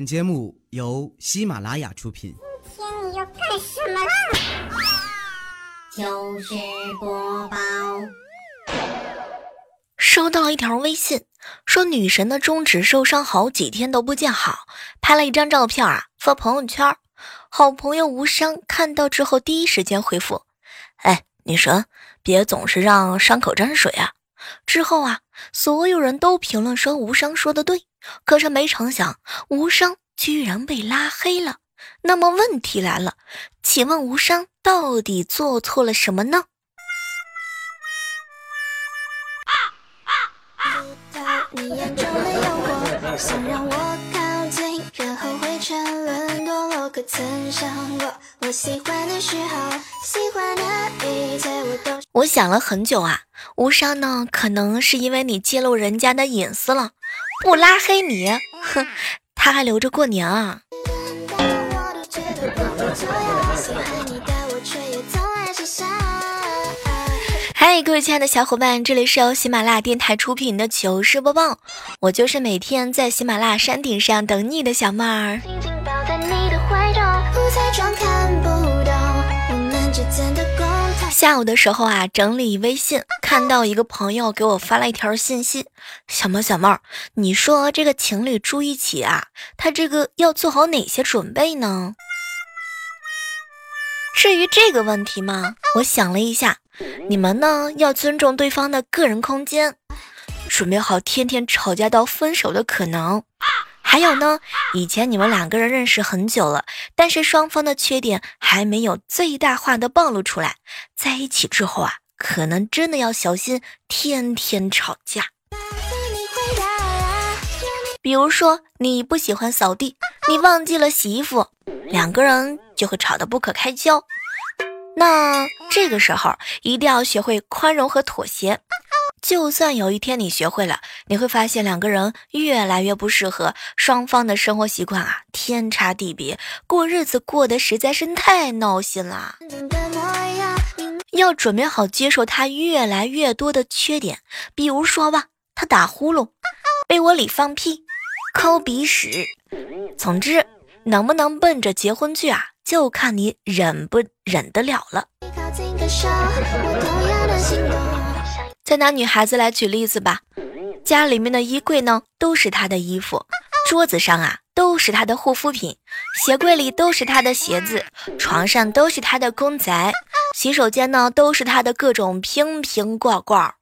本节目由喜马拉雅出品。今天你要干什么啦？就是播报。收到了一条微信，说女神的中指受伤好几天都不见好，拍了一张照片啊发朋友圈。好朋友无伤看到之后第一时间回复：“哎，女神，别总是让伤口沾水啊。”之后啊，所有人都评论说无伤说的对，可是没成想无伤居然被拉黑了。那么问题来了，请问无伤到底做错了什么呢？我想了很久啊，无伤呢，可能是因为你揭露人家的隐私了，不拉黑你，哼，他还留着过年啊。嗨，各位亲爱的小伙伴，这里是由喜马拉雅电台出品的糗事播报，我就是每天在喜马拉雅山顶上等你的小妹儿。下午的时候啊，整理微信，看到一个朋友给我发了一条信息：“小猫小猫，你说这个情侣住一起啊，他这个要做好哪些准备呢？”至于这个问题嘛，我想了一下，你们呢要尊重对方的个人空间，准备好天天吵架到分手的可能。还有呢，以前你们两个人认识很久了，但是双方的缺点还没有最大化的暴露出来，在一起之后啊，可能真的要小心天天吵架。比如说你不喜欢扫地，你忘记了洗衣服，两个人就会吵得不可开交。那这个时候一定要学会宽容和妥协。就算有一天你学会了，你会发现两个人越来越不适合，双方的生活习惯啊天差地别，过日子过得实在是太闹心了。要准备好接受他越来越多的缺点，比如说吧，他打呼噜，被窝里放屁，抠鼻屎，总之能不能奔着结婚去啊，就看你忍不忍得了了。再拿女孩子来举例子吧，家里面的衣柜呢都是她的衣服，桌子上啊都是她的护肤品，鞋柜里都是她的鞋子，床上都是她的公仔，洗手间呢都是她的各种瓶瓶罐罐。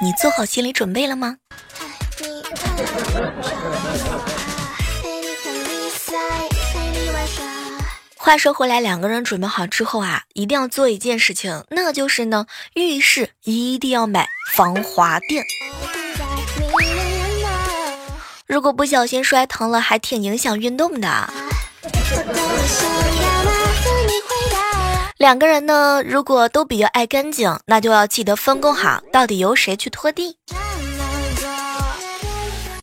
你做好心理准备了吗？话说回来，两个人准备好之后啊，一定要做一件事情，那就是呢，浴室一定要买防滑垫。如果不小心摔疼了，还挺影响运动的。两个人呢，如果都比较爱干净，那就要记得分工好，到底由谁去拖地。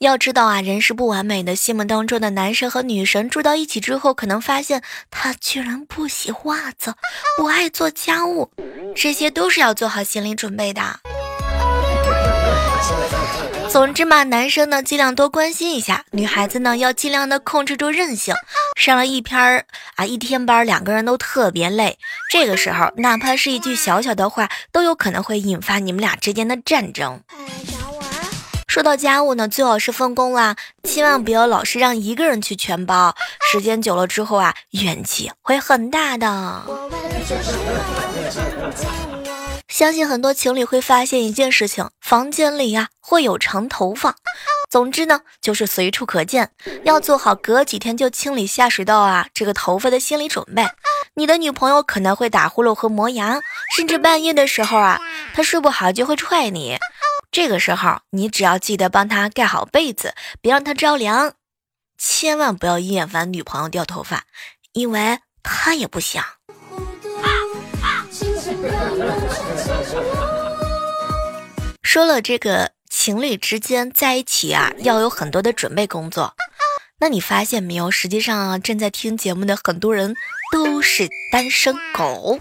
要知道啊，人是不完美的。心目当中的男神和女神住到一起之后，可能发现他居然不洗袜子，不爱做家务，这些都是要做好心理准备的。总之嘛，男生呢尽量多关心一下，女孩子呢要尽量的控制住任性。上了一篇儿啊一天班，两个人都特别累，这个时候哪怕是一句小小的话，都有可能会引发你们俩之间的战争。说到家务呢，最好是分工啦，千万不要老是让一个人去全包，时间久了之后啊，怨气会很大的。相信很多情侣会发现一件事情，房间里呀会有长头发。总之呢，就是随处可见，要做好隔几天就清理下水道啊这个头发的心理准备。你的女朋友可能会打呼噜和磨牙，甚至半夜的时候啊，她睡不好就会踹你。这个时候，你只要记得帮他盖好被子，别让他着凉，千万不要厌烦女朋友掉头发，因为他也不想。说了这个情侣之间在一起啊，要有很多的准备工作。那你发现没有？实际上，正在听节目的很多人都是单身狗。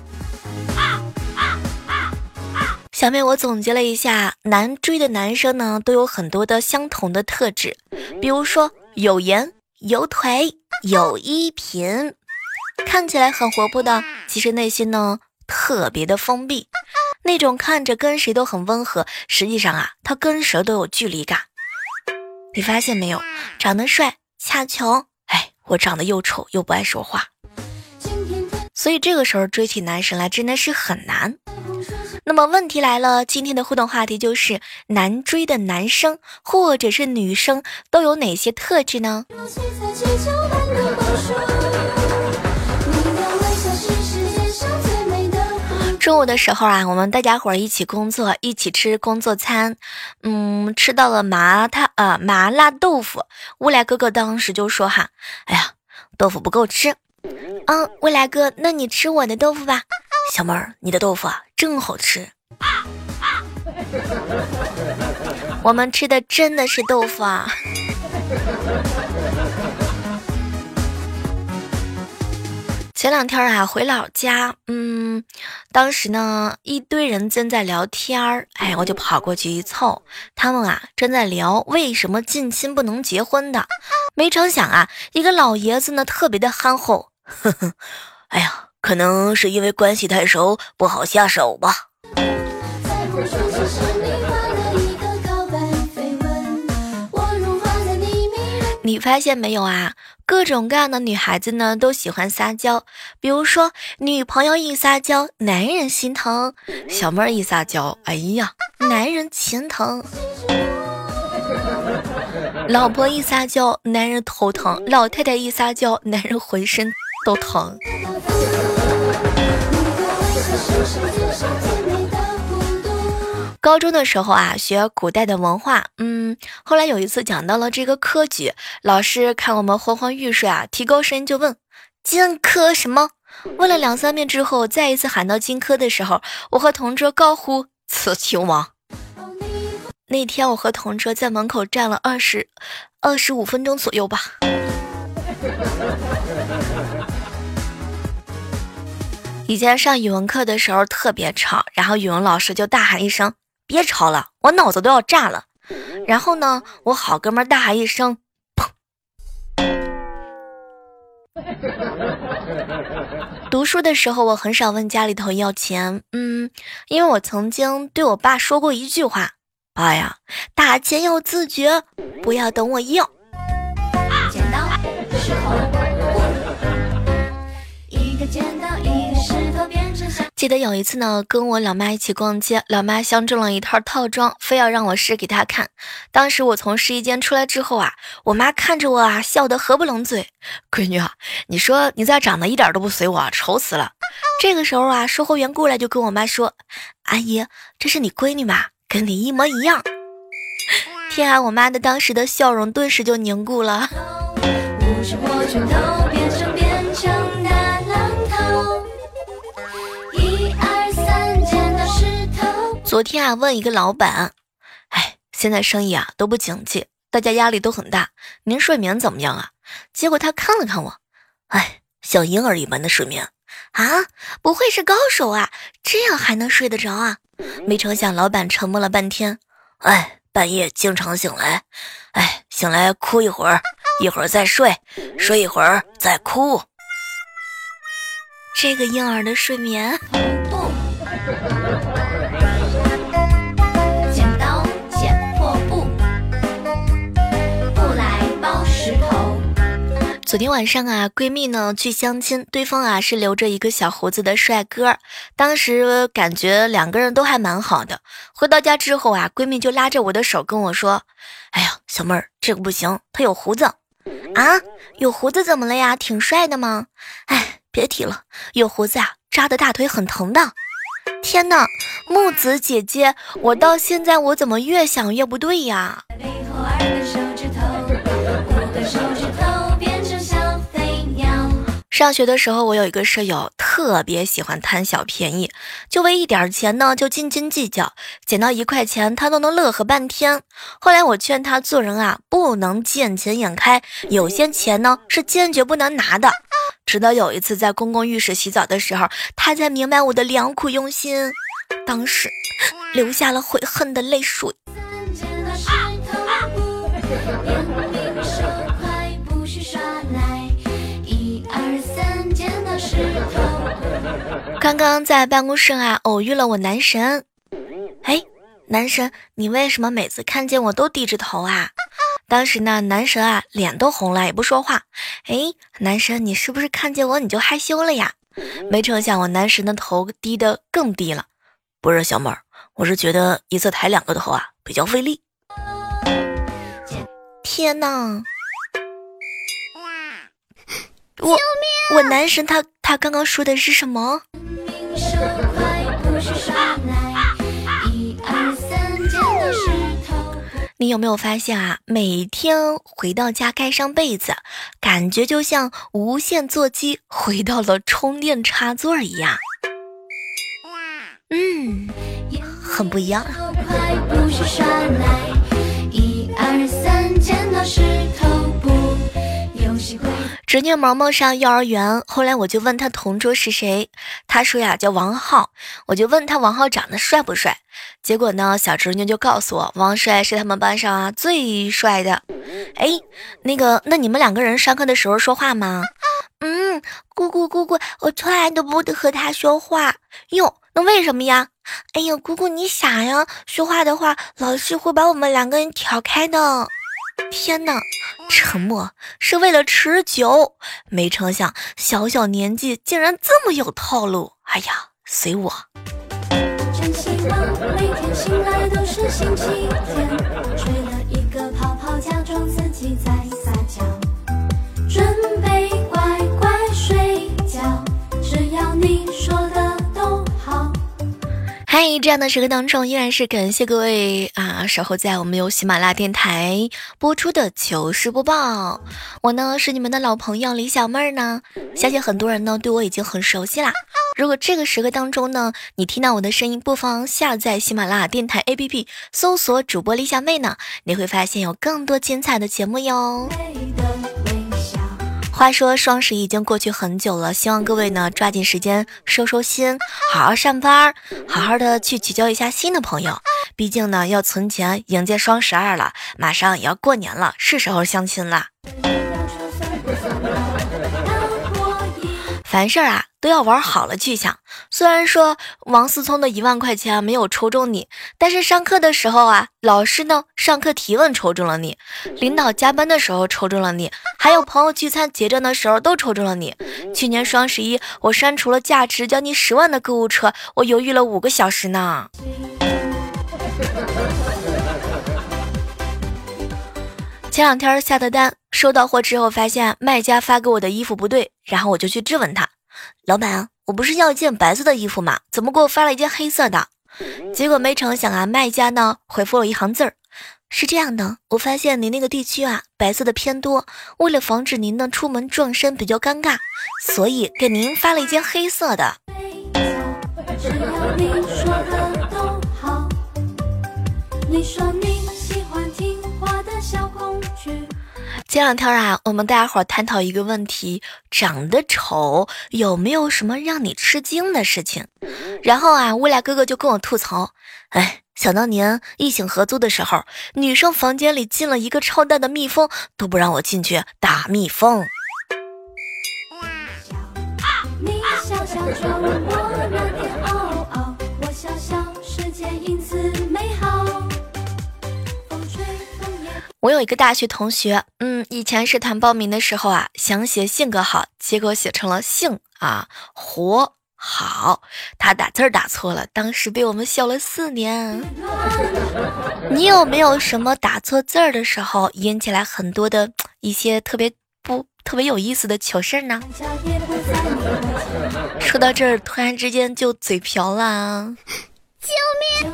小妹，我总结了一下，难追的男生呢，都有很多的相同的特质，比如说有颜、有腿、有衣品，看起来很活泼的，其实内心呢特别的封闭。那种看着跟谁都很温和，实际上啊，他跟谁都有距离感。你发现没有？长得帅恰穷，哎，我长得又丑又不爱说话，所以这个时候追起男神来真的是很难。那么问题来了，今天的互动话题就是难追的男生或者是女生都有哪些特质呢？中午的时候啊，我们大家伙儿一起工作，一起吃工作餐，嗯，吃到了麻他呃麻辣豆腐。未来哥哥当时就说哈，哎呀，豆腐不够吃。嗯，未来哥，那你吃我的豆腐吧。小妹儿，你的豆腐啊，真好吃。我们吃的真的是豆腐啊。前两天啊，回老家，嗯，当时呢，一堆人正在聊天儿，哎，我就跑过去一凑，他们啊正在聊为什么近亲不能结婚的，没成想啊，一个老爷子呢特别的憨厚，呵呵，哎呀，可能是因为关系太熟，不好下手吧。你发现没有啊？各种各样的女孩子呢，都喜欢撒娇。比如说，女朋友一撒娇，男人心疼；小妹儿一撒娇，哎呀，男人心疼；老婆一撒娇，男人头疼；老太太一撒娇，男人浑身都疼。高中的时候啊，学古代的文化，嗯，后来有一次讲到了这个科举，老师看我们昏昏欲睡啊，提高声音就问：“荆轲什么？”问了两三遍之后，再一次喊到荆轲的时候，我和同桌高呼：“此秦王。”那天我和同桌在门口站了二十二十五分钟左右吧。以前上语文课的时候特别吵，然后语文老师就大喊一声。别吵了，我脑子都要炸了。然后呢，我好哥们大喊一声：“砰！”读书的时候，我很少问家里头要钱，嗯，因为我曾经对我爸说过一句话：“爸呀，打钱要自觉，不要等我要。”剪刀石头记得有一次呢，跟我老妈一起逛街，老妈相中了一套套装，非要让我试给她看。当时我从试衣间出来之后啊，我妈看着我啊，笑得合不拢嘴。闺女啊，你说你咋长得一点都不随我，丑死了。这个时候啊，售货员过来就跟我妈说：“阿姨，这是你闺女嘛，跟你一模一样。”天啊，我妈的当时的笑容顿时就凝固了。昨天啊，问一个老板，哎，现在生意啊都不景气，大家压力都很大，您睡眠怎么样啊？结果他看了看我，哎，像婴儿一般的睡眠啊，不会是高手啊？这样还能睡得着啊？没成想，老板沉默了半天，哎，半夜经常醒来，哎，醒来哭一会儿，一会儿再睡，睡一会儿再哭，这个婴儿的睡眠。昨天晚上啊，闺蜜呢去相亲，对方啊是留着一个小胡子的帅哥，当时感觉两个人都还蛮好的。回到家之后啊，闺蜜就拉着我的手跟我说：“哎呀，小妹儿，这个不行，他有胡子啊，有胡子怎么了呀？挺帅的吗？哎，别提了，有胡子啊，扎的大腿很疼的。天哪，木子姐姐，我到现在我怎么越想越不对呀？”上学的时候，我有一个舍友，特别喜欢贪小便宜，就为一点钱呢就斤斤计较，捡到一块钱他都能乐呵半天。后来我劝他做人啊，不能见钱眼开，有些钱呢是坚决不能拿的。直到有一次在公共浴室洗澡的时候，他才明白我的良苦用心。当时流下了悔恨的泪水。刚刚在办公室啊，偶遇了我男神。哎，男神，你为什么每次看见我都低着头啊？当时呢，男神啊脸都红了，也不说话。哎，男神，你是不是看见我你就害羞了呀？没成想，我男神的头低得更低了。不是小妹儿，我是觉得一次抬两个头啊比较费力。天哪！我我男神他他刚刚说的是什么？你有没有发现啊？每天回到家盖上被子，感觉就像无线座机回到了充电插座一样。嗯，很不一样。侄女毛毛上幼儿园，后来我就问她同桌是谁，她说呀叫王浩，我就问他王浩长得帅不帅，结果呢小侄女就告诉我王帅是他们班上啊最帅的。哎，那个那你们两个人上课的时候说话吗？嗯，姑姑姑姑，我从来都不和他说话。哟，那为什么呀？哎呀，姑姑你傻呀，说话的话老师会把我们两个人挑开的。天哪，沉默是为了持久。没成想，小小年纪竟然这么有套路。哎呀，随我。真希望每天醒来都是星期天在，这样的时刻当中，依然是感谢各位啊，守候在我们由喜马拉雅电台播出的糗事播报。我呢是你们的老朋友李小妹儿呢，相信很多人呢对我已经很熟悉啦。如果这个时刻当中呢，你听到我的声音，不妨下载喜马拉雅电台 APP，搜索主播李小妹呢，你会发现有更多精彩的节目哟。话说双十一已经过去很久了，希望各位呢抓紧时间收收心，好好上班，好好的去结交一下新的朋友。毕竟呢要存钱迎接双十二了，马上也要过年了，是时候相亲了。凡事啊都要玩好了去想。虽然说王思聪的一万块钱没有抽中你，但是上课的时候啊，老师呢上课提问抽中了你，领导加班的时候抽中了你，还有朋友聚餐结账的时候都抽中了你。去年双十一，我删除了价值将近十万的购物车，我犹豫了五个小时呢。前两天下的单，收到货之后发现卖家发给我的衣服不对，然后我就去质问他：“老板，我不是要一件白色的衣服吗？怎么给我发了一件黑色的？”结果没成想啊，卖家呢回复了一行字儿：“是这样的，我发现您那个地区啊白色的偏多，为了防止您呢出门撞衫比较尴尬，所以给您发了一件黑色的。”你说你前两天啊，我们大家伙探讨一个问题：长得丑有没有什么让你吃惊的事情？然后啊，未来哥哥就跟我吐槽：“哎，想当年异性合租的时候，女生房间里进了一个超大的蜜蜂，都不让我进去打蜜蜂。”我我有一个大学同学，嗯，以前是谈报名的时候啊，想写性格好，结果写成了性啊活好，他打字儿打错了，当时被我们笑了四年。你有没有什么打错字儿的时候引起来很多的一些特别不特别有意思的糗事呢？说到这儿，突然之间就嘴瓢了，救命！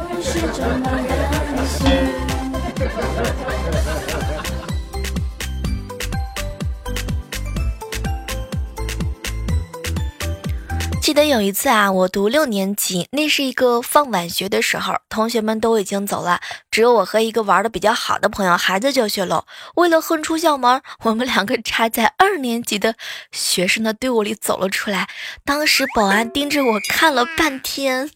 记得有一次啊，我读六年级，那是一个放晚学的时候，同学们都已经走了，只有我和一个玩的比较好的朋友还在教学楼。为了混出校门，我们两个插在二年级的学生的队伍里走了出来。当时保安盯着我看了半天。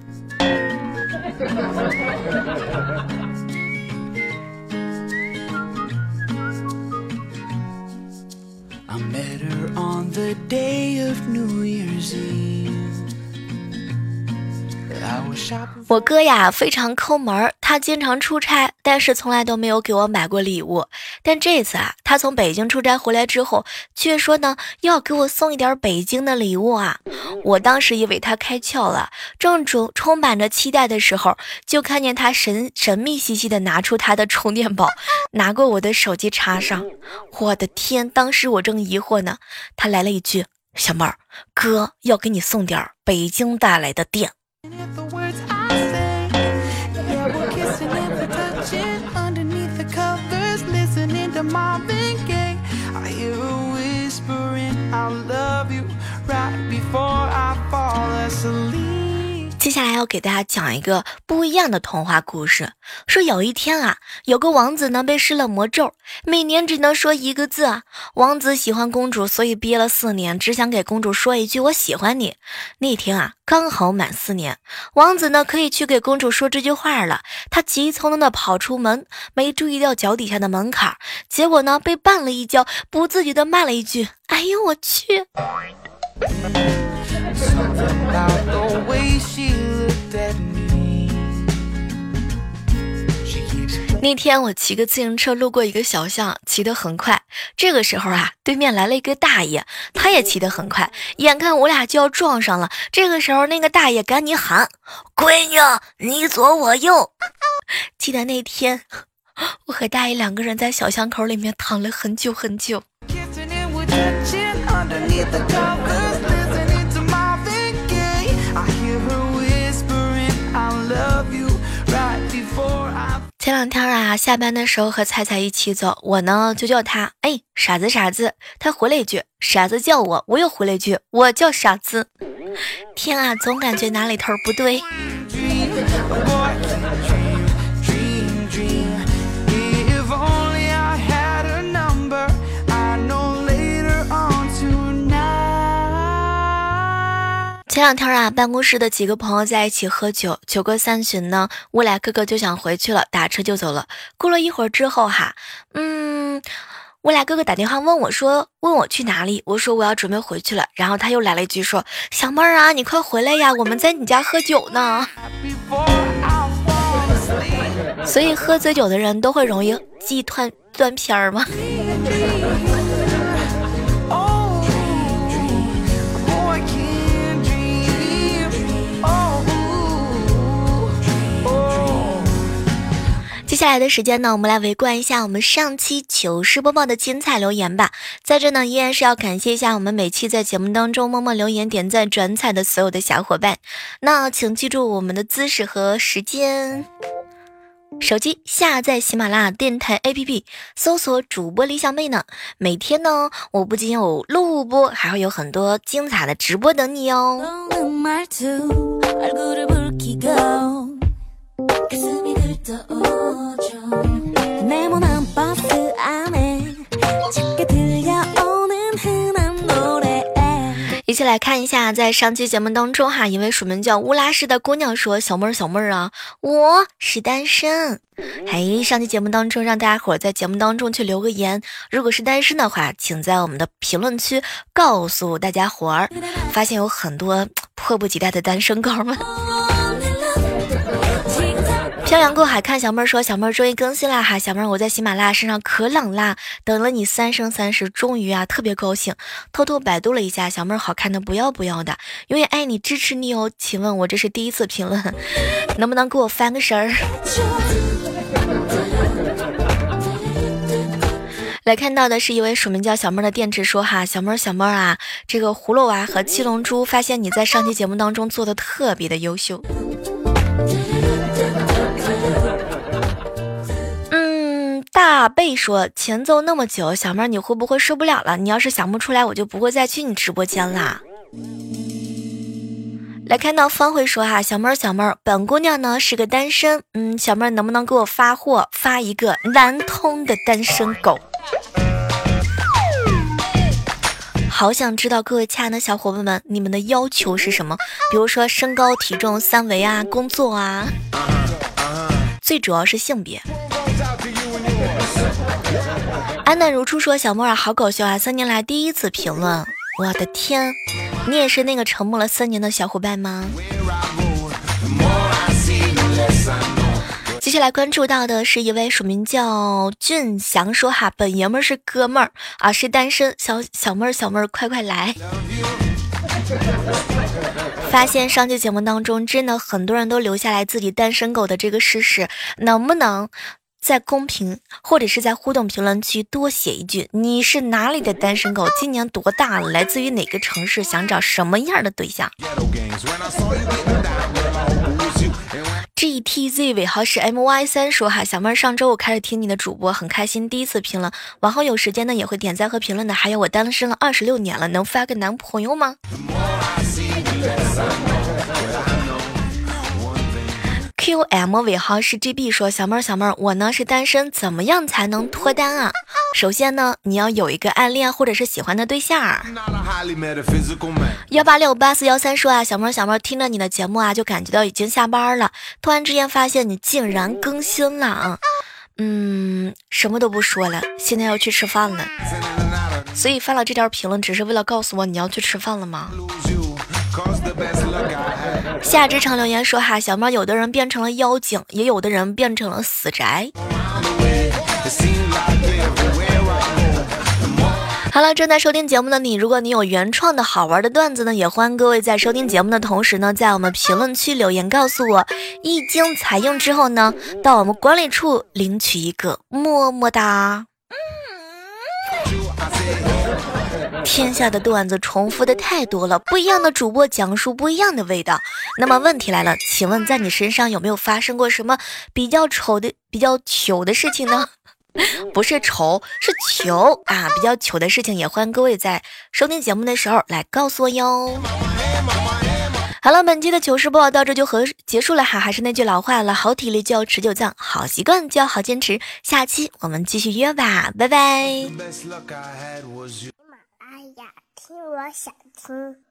我哥呀非常抠门，他经常出差，但是从来都没有给我买过礼物。但这次啊，他从北京出差回来之后，却说呢要给我送一点北京的礼物啊。我当时以为他开窍了，正充充满着期待的时候，就看见他神神秘兮兮的拿出他的充电宝，拿过我的手机插上。我的天！当时我正疑惑呢，他来了一句：“小妹儿，哥要给你送点北京带来的电。” Bye. 接下来要给大家讲一个不一样的童话故事。说有一天啊，有个王子呢被施了魔咒，每年只能说一个字啊。王子喜欢公主，所以憋了四年，只想给公主说一句“我喜欢你”。那天啊，刚好满四年，王子呢可以去给公主说这句话了。他急匆匆的跑出门，没注意到脚底下的门槛，结果呢被绊了一跤，不自觉的骂了一句：“哎呦我去！” About the way she looked at me. 那天我骑个自行车路过一个小巷，骑得很快。这个时候啊，对面来了一个大爷，他也骑得很快，眼看我俩就要撞上了。这个时候，那个大爷赶紧喊：“闺女，你左我右。”记得那天，我和大爷两个人在小巷口里面躺了很久很久。前两天啊，下班的时候和菜菜一起走，我呢就叫他，哎，傻子傻子，他回了一句，傻子叫我，我又回了一句，我叫傻子。天啊，总感觉哪里头不对。前两天啊，办公室的几个朋友在一起喝酒，酒过三巡呢，我俩哥哥就想回去了，打车就走了。过了一会儿之后哈，嗯，我俩哥哥打电话问我说，问我去哪里，我说我要准备回去了，然后他又来了一句说，小妹儿啊，你快回来呀，我们在你家喝酒呢。所以喝醉酒的人都会容易记断断片儿吗？下来的时间呢，我们来围观一下我们上期糗事播报的精彩留言吧。在这呢，依然是要感谢一下我们每期在节目当中默默留言、点赞、转采的所有的小伙伴。那请记住我们的姿势和时间。手机下载喜马拉雅电台 APP，搜索主播李小妹呢。每天呢，我不仅有录播，还会有很多精彩的直播等你哦。一起来看一下，在上期节目当中哈，一位署名叫乌拉氏的姑娘说：“小妹儿，小妹儿啊，我是单身。”哎，上期节目当中让大家伙在节目当中去留个言，如果是单身的话，请在我们的评论区告诉大家伙儿。发现有很多迫不及待的单身狗们。漂洋过海看小妹儿说：“小妹儿终于更新啦哈！小妹儿，我在喜马拉雅身上可冷啦，等了你三生三世，终于啊，特别高兴。偷偷百度了一下，小妹儿好看的不要不要的，永远爱你，支持你哦。请问我这是第一次评论，能不能给我翻个身儿？来看到的是一位署名叫小妹儿的电池说哈，小妹儿小妹儿啊，这个葫芦娃和七龙珠发现你在上期节目当中做的特别的优秀。大贝说前奏那么久，小妹儿你会不会受不了了？你要是想不出来，我就不会再去你直播间啦。来看到方慧说哈，小妹儿小妹儿，本姑娘呢是个单身，嗯，小妹儿能不能给我发货，发一个南通的单身狗？好想知道各位亲爱的小伙伴们，你们的要求是什么？比如说身高、体重、三围啊，工作啊，最主要是性别。安淡如初说：“小莫儿好搞笑啊！三年来第一次评论，我的天，你也是那个沉默了三年的小伙伴吗？”接下来关注到的是一位署名叫俊祥说：“哈，本爷们儿是哥们儿啊，是单身小小妹儿，小妹儿快快来！”发现上期节目当中，真的很多人都留下来自己单身狗的这个事实，能不能在公屏或者是在互动评论区多写一句：你是哪里的单身狗？今年多大了？来自于哪个城市？想找什么样的对象？G T Z 尾号是 M Y 三说哈，小妹儿上周我开始听你的主播，很开心，第一次评论，往后有时间呢也会点赞和评论的。还有我单身了二十六年了，能发个男朋友吗？Q M 尾号是 G B 说，小妹儿小妹儿，我呢是单身，怎么样才能脱单啊？首先呢，你要有一个暗恋或者是喜欢的对象。幺八六八四幺三说啊，小妹儿小妹儿听着你的节目啊，就感觉到已经下班了。突然之间发现你竟然更新了啊，嗯，什么都不说了，现在要去吃饭了。所以发了这条评论，只是为了告诉我你要去吃饭了吗？夏之城留言说哈，小猫有的人变成了妖精，也有的人变成了死宅。好了，正在收听节目的你，如果你有原创的好玩的段子呢，也欢迎各位在收听节目的同时呢，在我们评论区留言告诉我，一经采用之后呢，到我们管理处领取一个么么哒。天下的段子重复的太多了，不一样的主播讲述不一样的味道。那么问题来了，请问在你身上有没有发生过什么比较丑的、比较糗的事情呢？不是丑，是糗啊！比较糗的事情，也欢迎各位在收听节目的时候来告诉我哟。好了，本期的糗事播报到这就和结束了哈，还是那句老话了，好体力就要持久战，好习惯就要好坚持。下期我们继续约吧，拜拜。听，我想听。